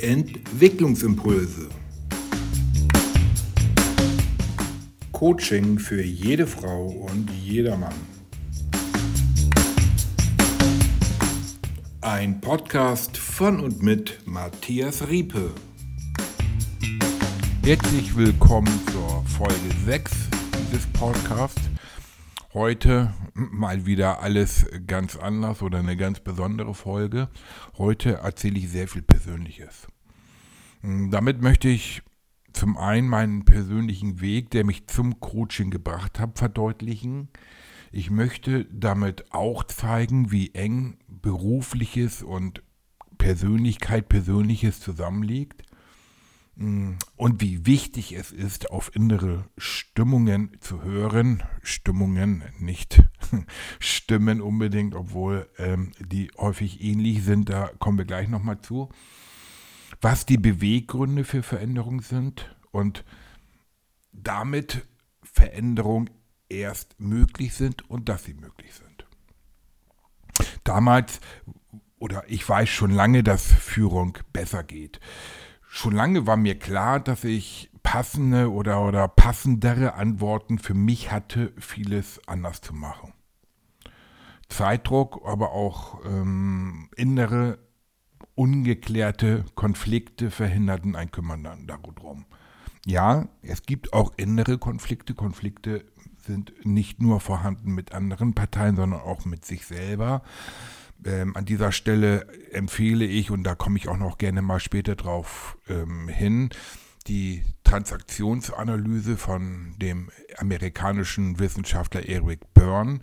Entwicklungsimpulse. Coaching für jede Frau und jedermann. Ein Podcast von und mit Matthias Riepe. Herzlich willkommen zur Folge 6 dieses Podcasts. Heute mal wieder alles ganz anders oder eine ganz besondere Folge. Heute erzähle ich sehr viel Persönliches. Hm, damit möchte ich zum einen meinen persönlichen Weg, der mich zum Coaching gebracht hat, verdeutlichen. Ich möchte damit auch zeigen, wie eng berufliches und Persönlichkeit, Persönliches zusammenliegt. Mm, und wie wichtig es ist, auf innere Stimmungen zu hören. Stimmungen, nicht Stimmen unbedingt, obwohl ähm, die häufig ähnlich sind, da kommen wir gleich nochmal zu. Was die Beweggründe für Veränderung sind und damit Veränderung erst möglich sind und dass sie möglich sind. Damals, oder ich weiß schon lange, dass Führung besser geht schon lange war mir klar, dass ich passende oder, oder passendere Antworten für mich hatte, vieles anders zu machen. Zeitdruck, aber auch ähm, innere, ungeklärte Konflikte verhinderten ein Kümmern darum. Ja, es gibt auch innere Konflikte. Konflikte sind nicht nur vorhanden mit anderen Parteien, sondern auch mit sich selber. Ähm, an dieser Stelle empfehle ich, und da komme ich auch noch gerne mal später drauf ähm, hin, die Transaktionsanalyse von dem amerikanischen Wissenschaftler Eric Byrne,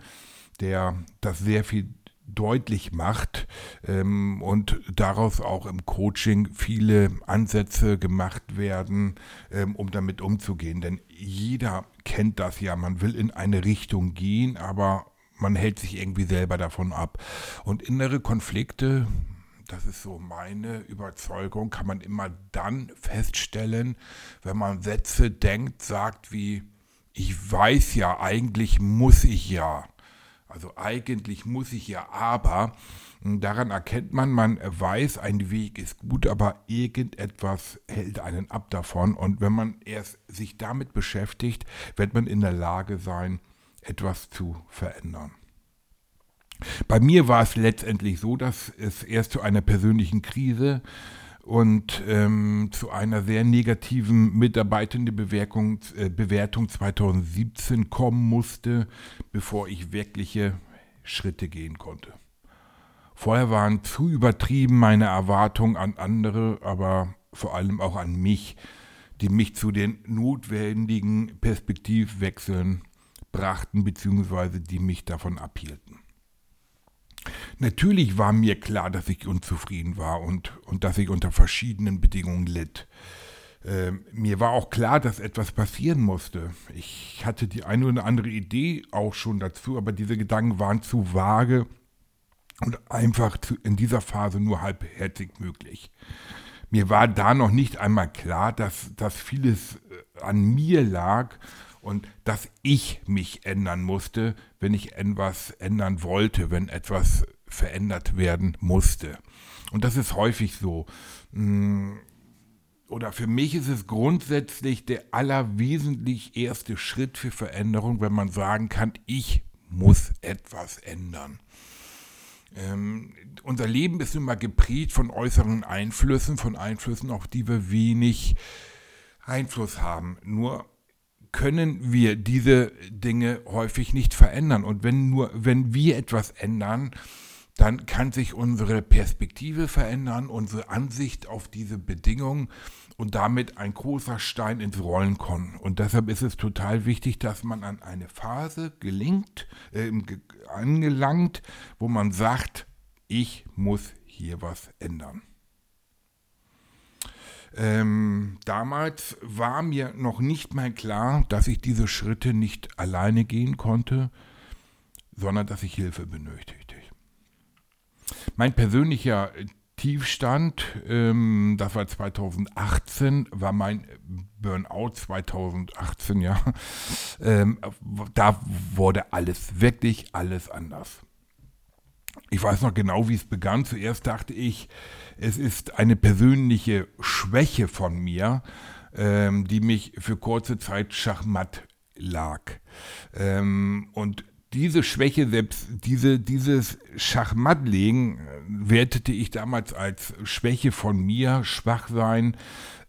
der das sehr viel deutlich macht ähm, und daraus auch im Coaching viele Ansätze gemacht werden, ähm, um damit umzugehen. Denn jeder kennt das ja, man will in eine Richtung gehen, aber man hält sich irgendwie selber davon ab. Und innere Konflikte, das ist so meine Überzeugung, kann man immer dann feststellen, wenn man Sätze denkt, sagt wie, ich weiß ja, eigentlich muss ich ja. Also eigentlich muss ich ja, aber daran erkennt man, man weiß, ein Weg ist gut, aber irgendetwas hält einen ab davon. Und wenn man erst sich damit beschäftigt, wird man in der Lage sein, etwas zu verändern. Bei mir war es letztendlich so, dass es erst zu einer persönlichen Krise und ähm, zu einer sehr negativen Mitarbeitendenbewertung äh, Bewertung 2017 kommen musste, bevor ich wirkliche Schritte gehen konnte. Vorher waren zu übertrieben meine Erwartungen an andere, aber vor allem auch an mich, die mich zu den notwendigen Perspektivwechseln brachten, beziehungsweise die mich davon abhielten. Natürlich war mir klar, dass ich unzufrieden war und, und dass ich unter verschiedenen Bedingungen litt. Äh, mir war auch klar, dass etwas passieren musste. Ich hatte die eine oder andere Idee auch schon dazu, aber diese Gedanken waren zu vage und einfach zu, in dieser Phase nur halbherzig möglich. Mir war da noch nicht einmal klar, dass, dass vieles äh, an mir lag und dass ich mich ändern musste, wenn ich etwas ändern wollte, wenn etwas verändert werden musste. Und das ist häufig so. Mm, oder für mich ist es grundsätzlich der allerwesentlich erste Schritt für Veränderung, wenn man sagen kann, ich muss etwas ändern. Ähm, unser Leben ist immer geprägt von äußeren Einflüssen, von Einflüssen, auf die wir wenig Einfluss haben. Nur können wir diese Dinge häufig nicht verändern. Und wenn nur, wenn wir etwas ändern, dann kann sich unsere Perspektive verändern, unsere Ansicht auf diese Bedingungen und damit ein großer Stein ins Rollen kommen. Und deshalb ist es total wichtig, dass man an eine Phase gelingt, äh, angelangt, wo man sagt, ich muss hier was ändern. Ähm, damals war mir noch nicht mal klar, dass ich diese Schritte nicht alleine gehen konnte, sondern dass ich Hilfe benötigte. Mein persönlicher Tiefstand, ähm, das war 2018, war mein Burnout 2018, ja. Ähm, da wurde alles, wirklich alles anders. Ich weiß noch genau, wie es begann. Zuerst dachte ich, es ist eine persönliche Schwäche von mir, ähm, die mich für kurze Zeit schachmatt lag. Ähm, und diese Schwäche, selbst diese, dieses Schachmattlegen, äh, wertete ich damals als Schwäche von mir, Schwachsein,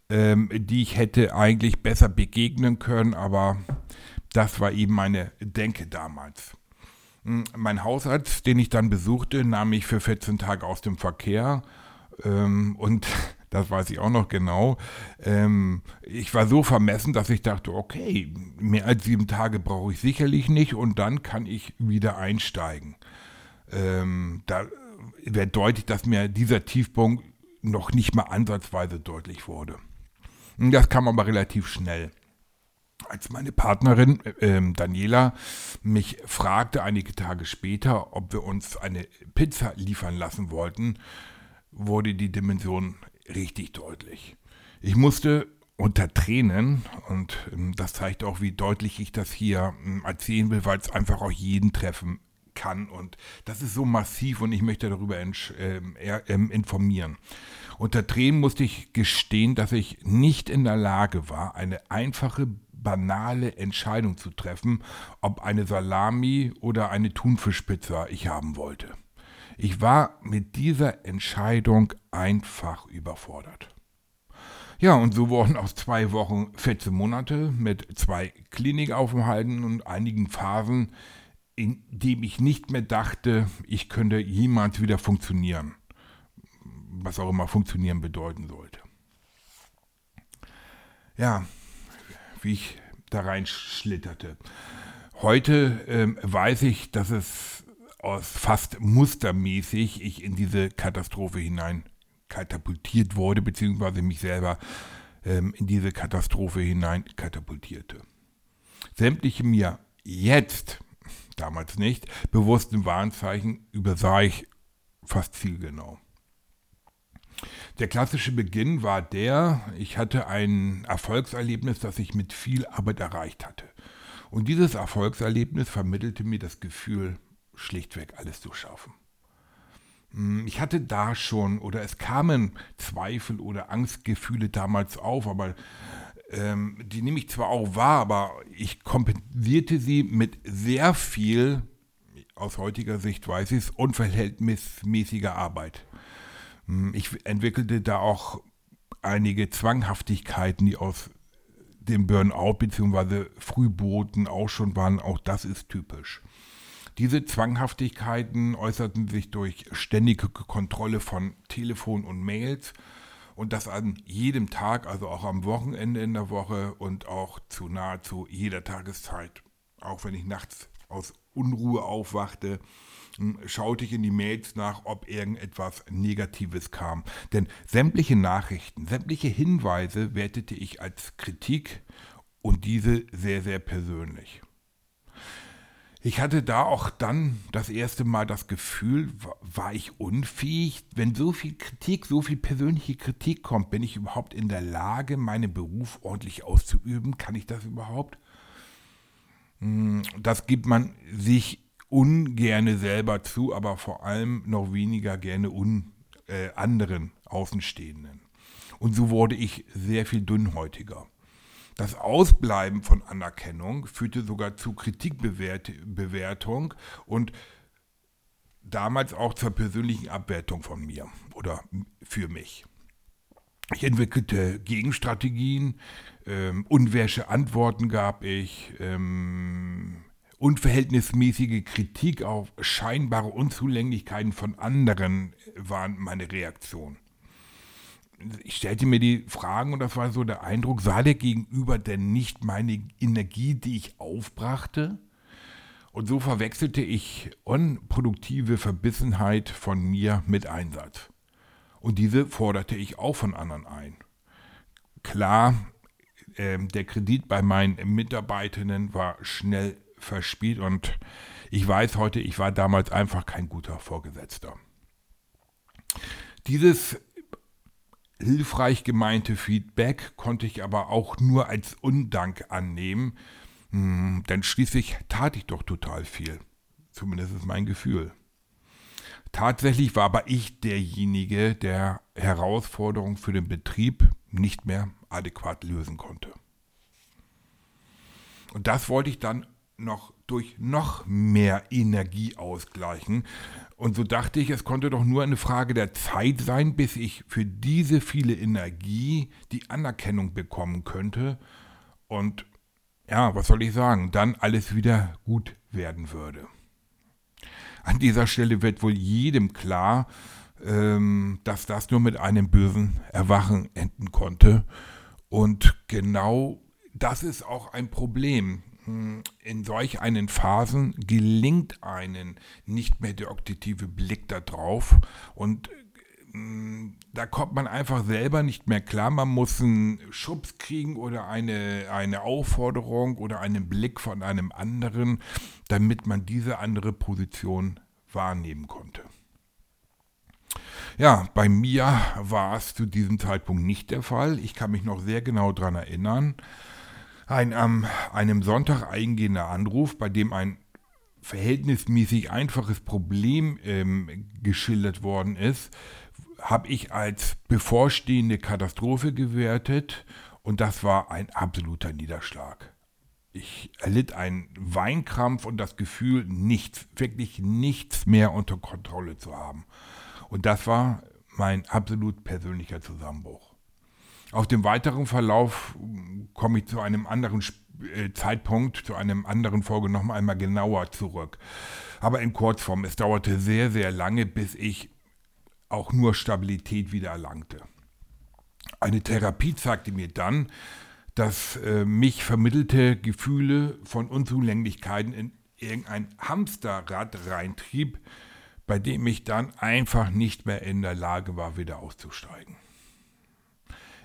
ähm, die ich hätte eigentlich besser begegnen können, aber das war eben meine Denke damals. Hm, mein Hausarzt, den ich dann besuchte, nahm mich für 14 Tage aus dem Verkehr ähm, und das weiß ich auch noch genau. Ähm, ich war so vermessen, dass ich dachte, okay, mehr als sieben Tage brauche ich sicherlich nicht und dann kann ich wieder einsteigen. Ähm, da wird deutlich, dass mir dieser Tiefpunkt noch nicht mal ansatzweise deutlich wurde. Das kam aber relativ schnell. Als meine Partnerin äh, Daniela mich fragte einige Tage später, ob wir uns eine Pizza liefern lassen wollten, wurde die Dimension richtig deutlich. Ich musste unter Tränen, und ähm, das zeigt auch, wie deutlich ich das hier ähm, erzählen will, weil es einfach auch jeden treffen kann. Und das ist so massiv und ich möchte darüber ähm, ähm, informieren. Unter Tränen musste ich gestehen, dass ich nicht in der Lage war, eine einfache, banale Entscheidung zu treffen, ob eine Salami oder eine Thunfischpizza ich haben wollte. Ich war mit dieser Entscheidung einfach überfordert. Ja, und so wurden aus zwei Wochen 14 Monate mit zwei Klinikaufenthalten und einigen Phasen, in denen ich nicht mehr dachte, ich könnte jemals wieder funktionieren. Was auch immer funktionieren bedeuten sollte. Ja, wie ich da reinschlitterte. Heute ähm, weiß ich, dass es aus fast mustermäßig ich in diese Katastrophe hinein katapultiert wurde, beziehungsweise mich selber ähm, in diese Katastrophe hinein katapultierte. Sämtliche mir jetzt, damals nicht, bewussten Warnzeichen übersah ich fast zielgenau. Der klassische Beginn war der, ich hatte ein Erfolgserlebnis, das ich mit viel Arbeit erreicht hatte. Und dieses Erfolgserlebnis vermittelte mir das Gefühl, schlichtweg alles zu schaffen. Hm, ich hatte da schon oder es kamen Zweifel oder Angstgefühle damals auf, aber ähm, die nehme ich zwar auch wahr, aber ich kompensierte sie mit sehr viel, aus heutiger Sicht weiß ich es, unverhältnismäßiger Arbeit. Hm, ich entwickelte da auch einige Zwanghaftigkeiten, die aus dem Burnout bzw. Frühboten auch schon waren. Auch das ist typisch. Diese Zwanghaftigkeiten äußerten sich durch ständige Kontrolle von Telefon und Mails und das an jedem Tag, also auch am Wochenende in der Woche und auch zu nahezu jeder Tageszeit. Auch wenn ich nachts aus Unruhe aufwachte, hm, schaute ich in die Mails nach, ob irgendetwas Negatives kam. Denn sämtliche Nachrichten, sämtliche Hinweise wertete ich als Kritik und diese sehr, sehr persönlich. Ich hatte da auch dann das erste Mal das Gefühl, war ich unfähig? Wenn so viel Kritik, so viel persönliche Kritik kommt, bin ich überhaupt in der Lage, meinen Beruf ordentlich auszuüben? Kann ich das überhaupt? Hm, das gibt man sich ungerne selber zu, aber vor allem noch weniger gerne un, äh, anderen Außenstehenden. Und so wurde ich sehr viel dünnhäutiger. Das Ausbleiben von Anerkennung führte sogar zu Kritikbewertung und damals auch zur persönlichen Abwertung von mir oder für mich. Ich entwickelte Gegenstrategien, ähm, unwäsche Antworten gab ich, ähm, unverhältnismäßige Kritik auf scheinbare Unzulänglichkeiten von anderen waren meine Reaktion ich stellte mir die Fragen und das war so der Eindruck, sah der Gegenüber denn nicht meine Energie, die ich aufbrachte? Und so verwechselte ich unproduktive Verbissenheit von mir mit Einsatz. Und diese forderte ich auch von anderen ein. Klar, äh, der Kredit bei meinen Mitarbeitenden war schnell verspielt und ich weiß heute, ich war damals einfach kein guter Vorgesetzter. Dieses hilfreich gemeinte Feedback konnte ich aber auch nur als Undank annehmen, hm, denn schließlich tat ich doch total viel. Zumindest ist mein Gefühl. Tatsächlich war aber ich derjenige, der Herausforderungen für den Betrieb nicht mehr adäquat lösen konnte. Und das wollte ich dann noch durch noch mehr Energie ausgleichen. Und so dachte ich, es konnte doch nur eine Frage der Zeit sein, bis ich für diese viele Energie die Anerkennung bekommen könnte. Und ja, was soll ich sagen, dann alles wieder gut werden würde. An dieser Stelle wird wohl jedem klar, ähm, dass das nur mit einem bösen Erwachen enden konnte. Und genau das ist auch ein Problem. Hm, in solch einen Phasen gelingt einen nicht mehr der objektive Blick darauf und hm, da kommt man einfach selber nicht mehr klar. Man muss einen Schubs kriegen oder eine, eine Aufforderung oder einen Blick von einem anderen, damit man diese andere Position wahrnehmen konnte. Ja, bei mir war es zu diesem Zeitpunkt nicht der Fall. Ich kann mich noch sehr genau daran erinnern. Ein am einem Sonntag eingehender Anruf, bei dem ein verhältnismäßig einfaches Problem ähm, geschildert worden ist, habe ich als bevorstehende Katastrophe gewertet und das war ein absoluter Niederschlag. Ich erlitt einen Weinkrampf und das Gefühl, nichts, wirklich nichts mehr unter Kontrolle zu haben. Und das war mein absolut persönlicher Zusammenbruch. Auf dem weiteren Verlauf komme ich zu einem anderen äh, Zeitpunkt, zu einem anderen Folge noch einmal genauer zurück. Aber in Kurzform, es dauerte sehr, sehr lange, bis ich auch nur Stabilität wieder erlangte. Eine Therapie zeigte mir dann, dass äh, mich vermittelte Gefühle von Unzulänglichkeiten in irgendein Hamsterrad reintrieb, bei dem ich dann einfach nicht mehr in der Lage war, wieder auszusteigen.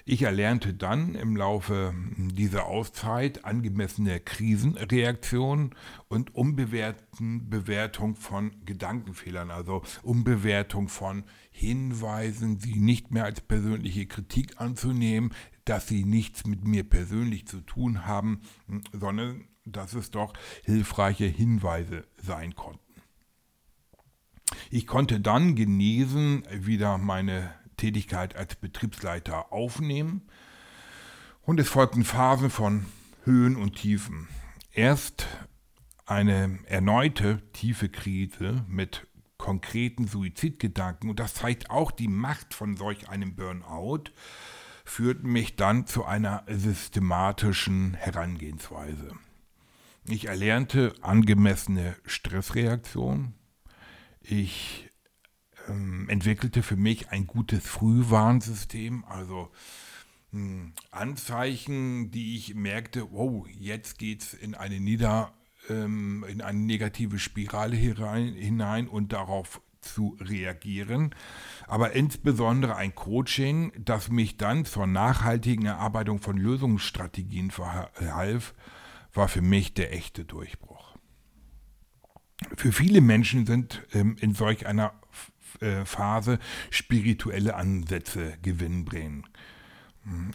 Ich erlernte dann im Laufe dieser Auszeit angemessene Krisenreaktion und Umbewertung von Gedankenfehlern, also Umbewertung von Hinweisen, sie nicht mehr als persönliche Kritik anzunehmen, dass sie nichts mit mir persönlich zu tun haben, sondern dass es doch hilfreiche Hinweise sein konnten. Ich konnte dann genesen wieder meine Tätigkeit als Betriebsleiter aufnehmen und es folgten Phasen von Höhen und Tiefen. Erst eine erneute tiefe Krise mit konkreten Suizidgedanken und das zeigt auch die Macht von solch einem Burnout, führten mich dann zu einer systematischen Herangehensweise. Ich erlernte angemessene Stressreaktion. Ich ähm, entwickelte für mich ein gutes Frühwarnsystem, also mh, hm, Anzeichen, die ich merkte, wow, jetzt geht es in eine Nieder, ähm, in eine negative Spirale hinein, hinein und darauf zu reagieren, aber insbesondere ein Coaching, das mich dann zur nachhaltigen Erarbeitung von Lösungsstrategien verhalf, war für mich der echte Durchbruch. Für viele Menschen sind ähm, in solch einer Phase spirituelle Ansätze gewinnbringen.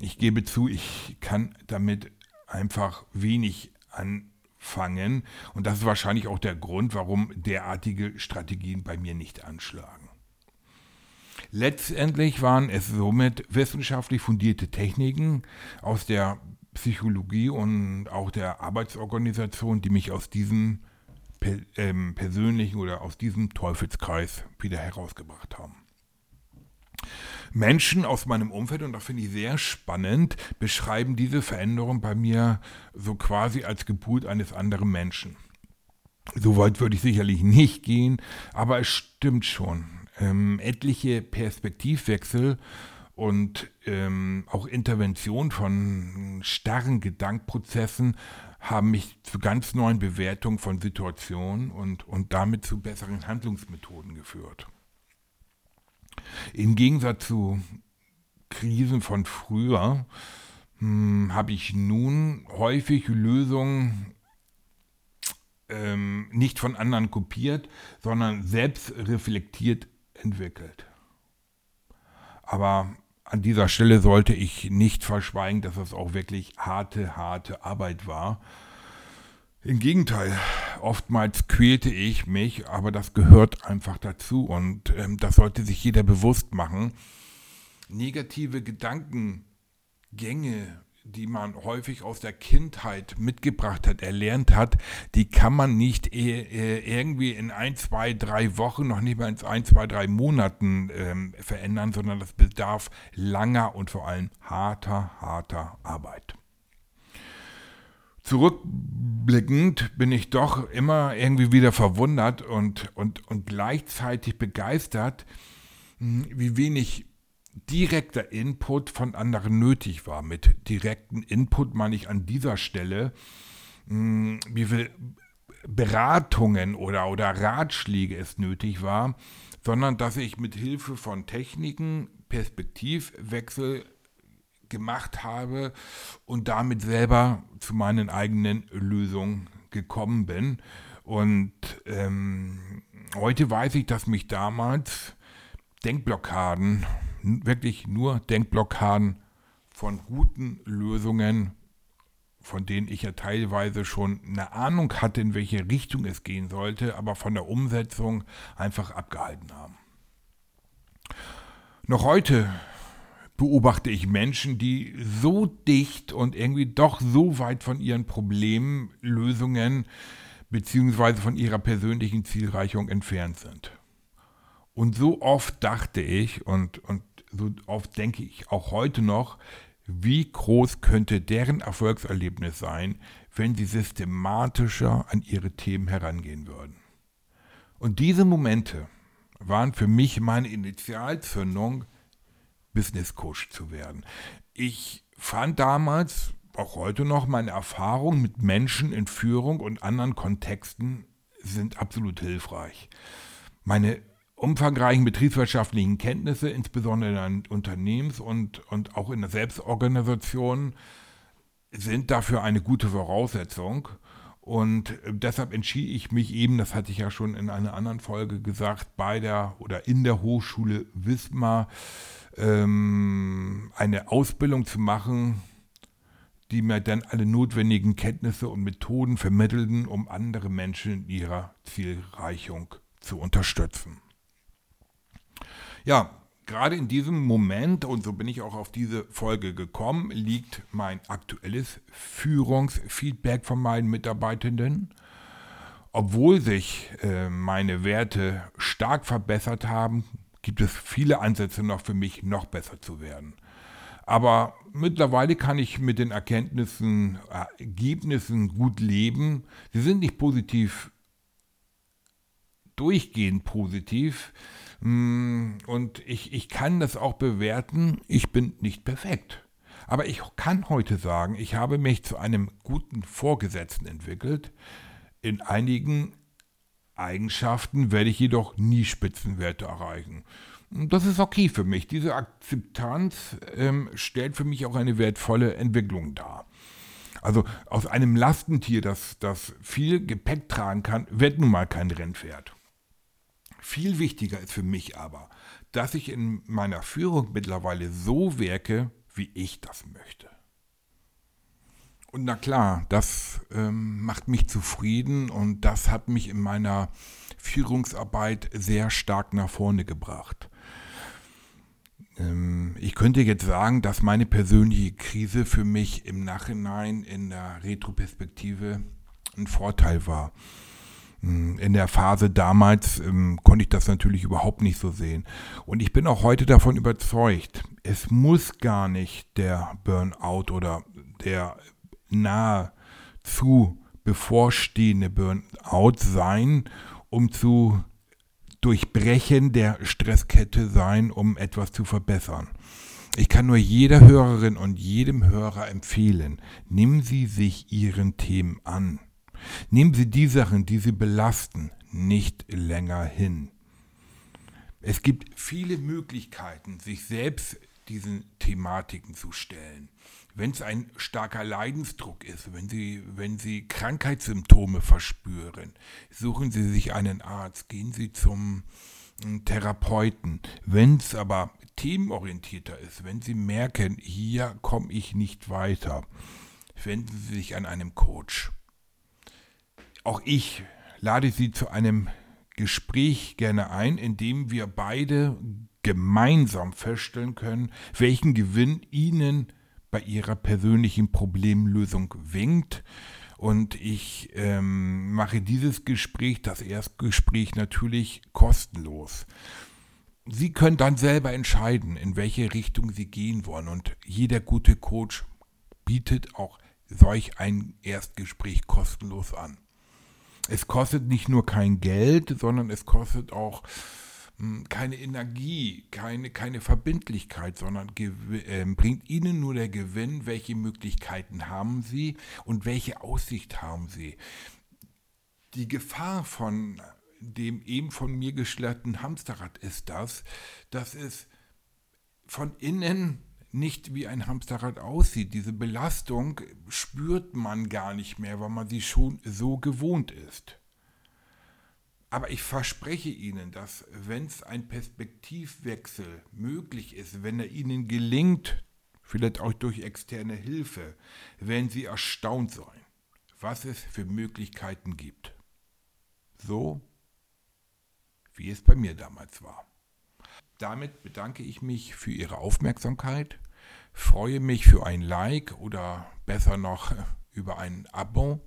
Ich gebe zu, ich kann damit einfach wenig anfangen und das ist wahrscheinlich auch der Grund, warum derartige Strategien bei mir nicht anschlagen. Letztendlich waren es somit wissenschaftlich fundierte Techniken aus der Psychologie und auch der Arbeitsorganisation, die mich aus diesem per, ähm, persönlichen oder aus diesem Teufelskreis wieder herausgebracht haben. Menschen aus meinem Umfeld, und das finde ich sehr spannend, beschreiben diese Veränderung bei mir so quasi als Geburt eines anderen Menschen. So weit würde ich sicherlich nicht gehen, aber es stimmt schon. Ähm, etliche Perspektivwechsel und ähm, auch Intervention von starren Gedankprozessen haben mich zu ganz neuen Bewertungen von Situationen und, und damit zu besseren Handlungsmethoden geführt. Im Gegensatz zu Krisen von früher hm, habe ich nun häufig Lösungen ähm, nicht von anderen kopiert, sondern selbst reflektiert entwickelt. Aber an dieser Stelle sollte ich nicht verschweigen, dass es auch wirklich harte, harte Arbeit war. Im Gegenteil, oftmals quälte ich mich, aber das gehört einfach dazu und ähm, das sollte sich jeder bewusst machen. Negative Gedankengänge die man häufig aus der Kindheit mitgebracht hat, erlernt hat, die kann man nicht äh, irgendwie in ein, zwei, drei Wochen, noch nicht mal in ein, zwei, drei Monaten ähm, verändern, sondern das bedarf langer und vor allem harter, harter Arbeit. Zurückblickend bin ich doch immer irgendwie wieder verwundert und, und, und gleichzeitig begeistert, hm, wie wenig direkter Input von anderen nötig war. Mit direkten Input meine ich an dieser Stelle, hm, wie viel Beratungen oder, oder Ratschläge es nötig war, sondern dass ich mit Hilfe von Techniken Perspektivwechsel gemacht habe und damit selber zu meinen eigenen Lösungen gekommen bin. Und ähm, heute weiß ich, dass mich damals Denkblockaden wirklich nur Denkblockaden von guten Lösungen, von denen ich ja teilweise schon eine Ahnung hatte, in welche Richtung es gehen sollte, aber von der Umsetzung einfach abgehalten haben. Noch heute beobachte ich Menschen, die so dicht und irgendwie doch so weit von ihren Problemen, Lösungen beziehungsweise von ihrer persönlichen Zielreichung entfernt sind. Und so oft dachte ich und, und so oft denke ich auch heute noch, wie groß könnte deren Erfolgserlebnis sein, wenn sie systematischer an ihre Themen herangehen würden. Und diese Momente waren für mich meine Initialzündung, Business Coach zu werden. Ich fand damals, auch heute noch, meine Erfahrungen mit Menschen in Führung und anderen Kontexten sind absolut hilfreich. Meine umfangreichen betriebswirtschaftlichen Kenntnisse, insbesondere in Unternehmens- und, und auch in der Selbstorganisation, sind dafür eine gute Voraussetzung. Und deshalb entschied ich mich eben, das hatte ich ja schon in einer anderen Folge gesagt, bei der oder in der Hochschule Wismar ähm, eine Ausbildung zu machen, die mir dann alle notwendigen Kenntnisse und Methoden vermittelten, um andere Menschen in ihrer Zielreichung zu unterstützen. Ja, gerade in diesem Moment, und so bin ich auch auf diese Folge gekommen, liegt mein aktuelles Führungsfeedback von meinen Mitarbeitenden. Obwohl sich äh, meine Werte stark verbessert haben, gibt es viele Ansätze noch für mich, noch besser zu werden. Aber mittlerweile kann ich mit den Erkenntnissen, Ergebnissen gut leben. Sie sind nicht positiv, durchgehend positiv. Mm, und ich, ich kann das auch bewerten, ich bin nicht perfekt. Aber ich kann heute sagen, ich habe mich zu einem guten Vorgesetzten entwickelt. In einigen Eigenschaften werde ich jedoch nie Spitzenwerte erreichen. Das ist okay für mich. Diese Akzeptanz ähm, stellt für mich auch eine wertvolle Entwicklung dar. Also aus einem Lastentier, das, das viel Gepäck tragen kann, wird nun mal kein Rennpferd. Viel wichtiger ist für mich aber, dass ich in meiner Führung mittlerweile so wirke, wie ich das möchte. Und na klar, das ähm, macht mich zufrieden und das hat mich in meiner Führungsarbeit sehr stark nach vorne gebracht. Ähm, ich könnte jetzt sagen, dass meine persönliche Krise für mich im Nachhinein in der Retroperspektive ein Vorteil war. Hm, in der Phase damals ähm, konnte ich das natürlich überhaupt nicht so sehen. Und ich bin auch heute davon überzeugt, es muss gar nicht der Burnout oder der nahezu bevorstehende Burnout sein, um zu durchbrechen der Stresskette sein, um etwas zu verbessern. Ich kann nur jeder Hörerin und jedem Hörer empfehlen, nehmen Sie sich Ihren Themen an. Nehmen Sie die Sachen, die Sie belasten, nicht länger hin. Es gibt viele Möglichkeiten, sich selbst diesen Thematiken zu stellen. Wenn es ein starker Leidensdruck ist, wenn Sie, wenn Sie Krankheitssymptome verspüren, suchen Sie sich einen Arzt, gehen Sie zum hm, Therapeuten. Wenn es aber themenorientierter ist, wenn Sie merken, hier komme ich nicht weiter, wenden Sie sich an einen Coach. Auch ich lade Sie zu einem Gespräch gerne ein, in dem wir beide gemeinsam feststellen können, welchen Gewinn Ihnen bei Ihrer persönlichen Problemlösung winkt. Und ich ähm, mache dieses Gespräch, das Erstgespräch natürlich kostenlos. Sie können dann selber entscheiden, in welche Richtung Sie gehen wollen. Und jeder gute Coach bietet auch solch ein Erstgespräch kostenlos an es kostet nicht nur kein Geld, sondern es kostet auch hm, keine Energie, keine, keine Verbindlichkeit, sondern äh, bringt Ihnen nur der Gewinn, welche Möglichkeiten haben Sie und welche Aussicht haben Sie. Die Gefahr von dem eben von mir geschlerten Hamsterrad ist das, dass es von innen nicht wie ein Hamsterrad aussieht. Diese Belastung spürt man gar nicht mehr, weil man sie schon so gewohnt ist. Aber ich verspreche Ihnen, dass wenn es ein Perspektivwechsel möglich ist, wenn er Ihnen gelingt, vielleicht auch durch externe Hilfe, werden Sie erstaunt sein, was es für Möglichkeiten gibt. So wie es bei mir damals war. Damit bedanke ich mich für Ihre Aufmerksamkeit, freue mich für ein Like oder besser noch über ein Abo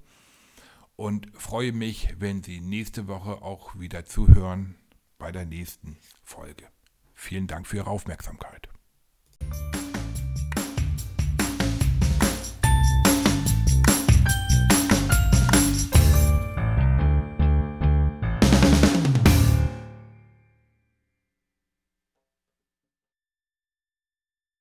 und freue mich, wenn Sie nächste Woche auch wieder zuhören bei der nächsten Folge. Vielen Dank für Ihre Aufmerksamkeit.